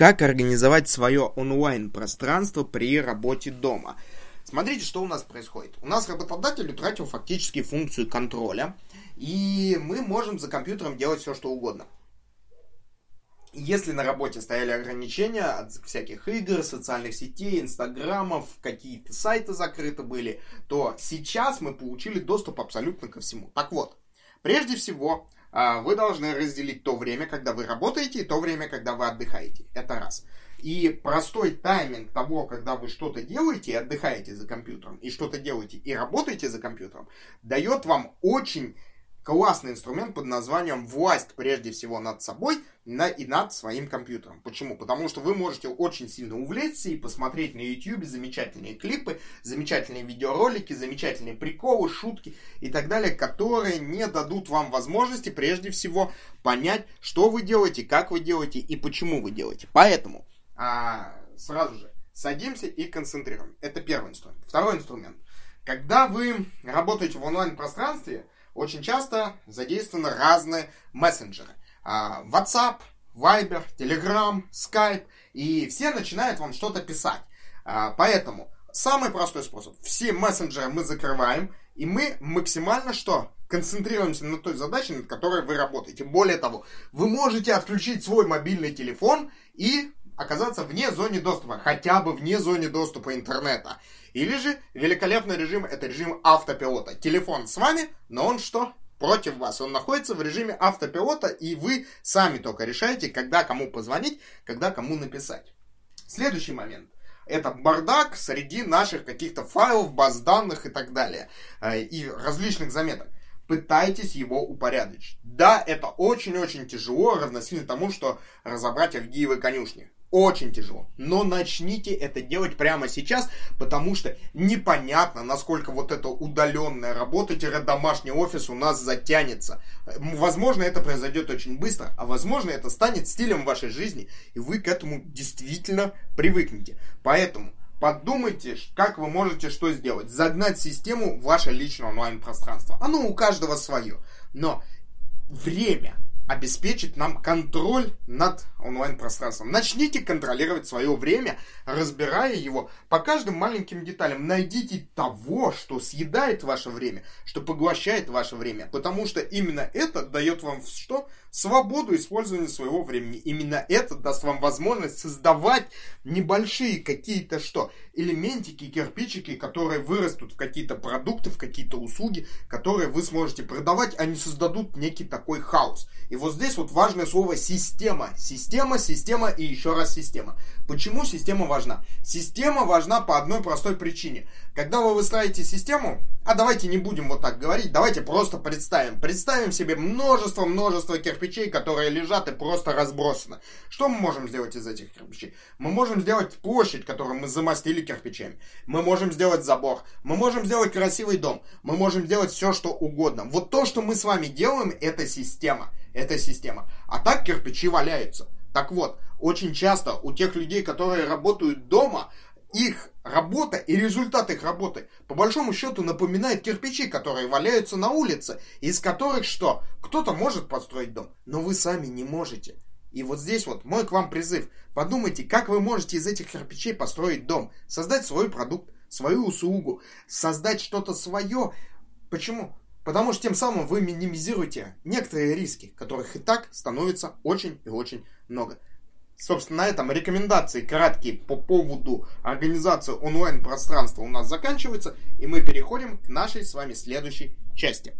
как организовать свое онлайн-пространство при работе дома. Смотрите, что у нас происходит. У нас работодатель утратил фактически функцию контроля, и мы можем за компьютером делать все, что угодно. Если на работе стояли ограничения от всяких игр, социальных сетей, инстаграмов, какие-то сайты закрыты были, то сейчас мы получили доступ абсолютно ко всему. Так вот, прежде всего, вы должны разделить то время, когда вы работаете, и то время, когда вы отдыхаете. Это раз. И простой тайминг того, когда вы что-то делаете и отдыхаете за компьютером, и что-то делаете и работаете за компьютером, дает вам очень классный инструмент под названием «Власть прежде всего над собой на, и над своим компьютером». Почему? Потому что вы можете очень сильно увлечься и посмотреть на YouTube замечательные клипы, замечательные видеоролики, замечательные приколы, шутки и так далее, которые не дадут вам возможности прежде всего понять, что вы делаете, как вы делаете и почему вы делаете. Поэтому а, сразу же садимся и концентрируем. Это первый инструмент. Второй инструмент. Когда вы работаете в онлайн-пространстве, очень часто задействованы разные мессенджеры. А, WhatsApp, Viber, Telegram, Skype. И все начинают вам что-то писать. А, поэтому самый простой способ. Все мессенджеры мы закрываем. И мы максимально что? Концентрируемся на той задаче, над которой вы работаете. Более того, вы можете отключить свой мобильный телефон и оказаться вне зоны доступа, хотя бы вне зоны доступа интернета. Или же великолепный режим, это режим автопилота. Телефон с вами, но он что? Против вас. Он находится в режиме автопилота, и вы сами только решаете, когда кому позвонить, когда кому написать. Следующий момент. Это бардак среди наших каких-то файлов, баз данных и так далее. Э, и различных заметок пытайтесь его упорядочить. Да, это очень-очень тяжело, равносильно тому, что разобрать Авгиевы конюшни. Очень тяжело. Но начните это делать прямо сейчас, потому что непонятно, насколько вот эта удаленная работа-домашний офис у нас затянется. Возможно, это произойдет очень быстро, а возможно, это станет стилем вашей жизни, и вы к этому действительно привыкнете. Поэтому подумайте, как вы можете что сделать. Загнать систему в ваше личное онлайн-пространство. Оно у каждого свое. Но время обеспечит нам контроль над онлайн-пространством. Начните контролировать свое время, разбирая его по каждым маленьким деталям. Найдите того, что съедает ваше время, что поглощает ваше время, потому что именно это дает вам что? Свободу использования своего времени. Именно это даст вам возможность создавать небольшие какие-то что? Элементики, кирпичики, которые вырастут в какие-то продукты, в какие-то услуги, которые вы сможете продавать, они создадут некий такой хаос. И вот здесь вот важное слово система. Система, система и еще раз система. Почему система важна? Система важна по одной простой причине. Когда вы выстраиваете систему, а давайте не будем вот так говорить, давайте просто представим. Представим себе множество-множество кирпичей, которые лежат и просто разбросаны. Что мы можем сделать из этих кирпичей? Мы можем сделать площадь, которую мы замостили кирпичами. Мы можем сделать забор. Мы можем сделать красивый дом. Мы можем сделать все, что угодно. Вот то, что мы с вами делаем, это система. Это система. А так кирпичи валяются. Так вот, очень часто у тех людей, которые работают дома, их работа и результат их работы по большому счету напоминает кирпичи, которые валяются на улице, из которых что? Кто-то может построить дом, но вы сами не можете. И вот здесь вот мой к вам призыв. Подумайте, как вы можете из этих кирпичей построить дом, создать свой продукт, свою услугу, создать что-то свое. Почему? Потому что тем самым вы минимизируете некоторые риски, которых и так становится очень и очень много. Собственно, на этом рекомендации краткие по поводу организации онлайн-пространства у нас заканчиваются, и мы переходим к нашей с вами следующей части.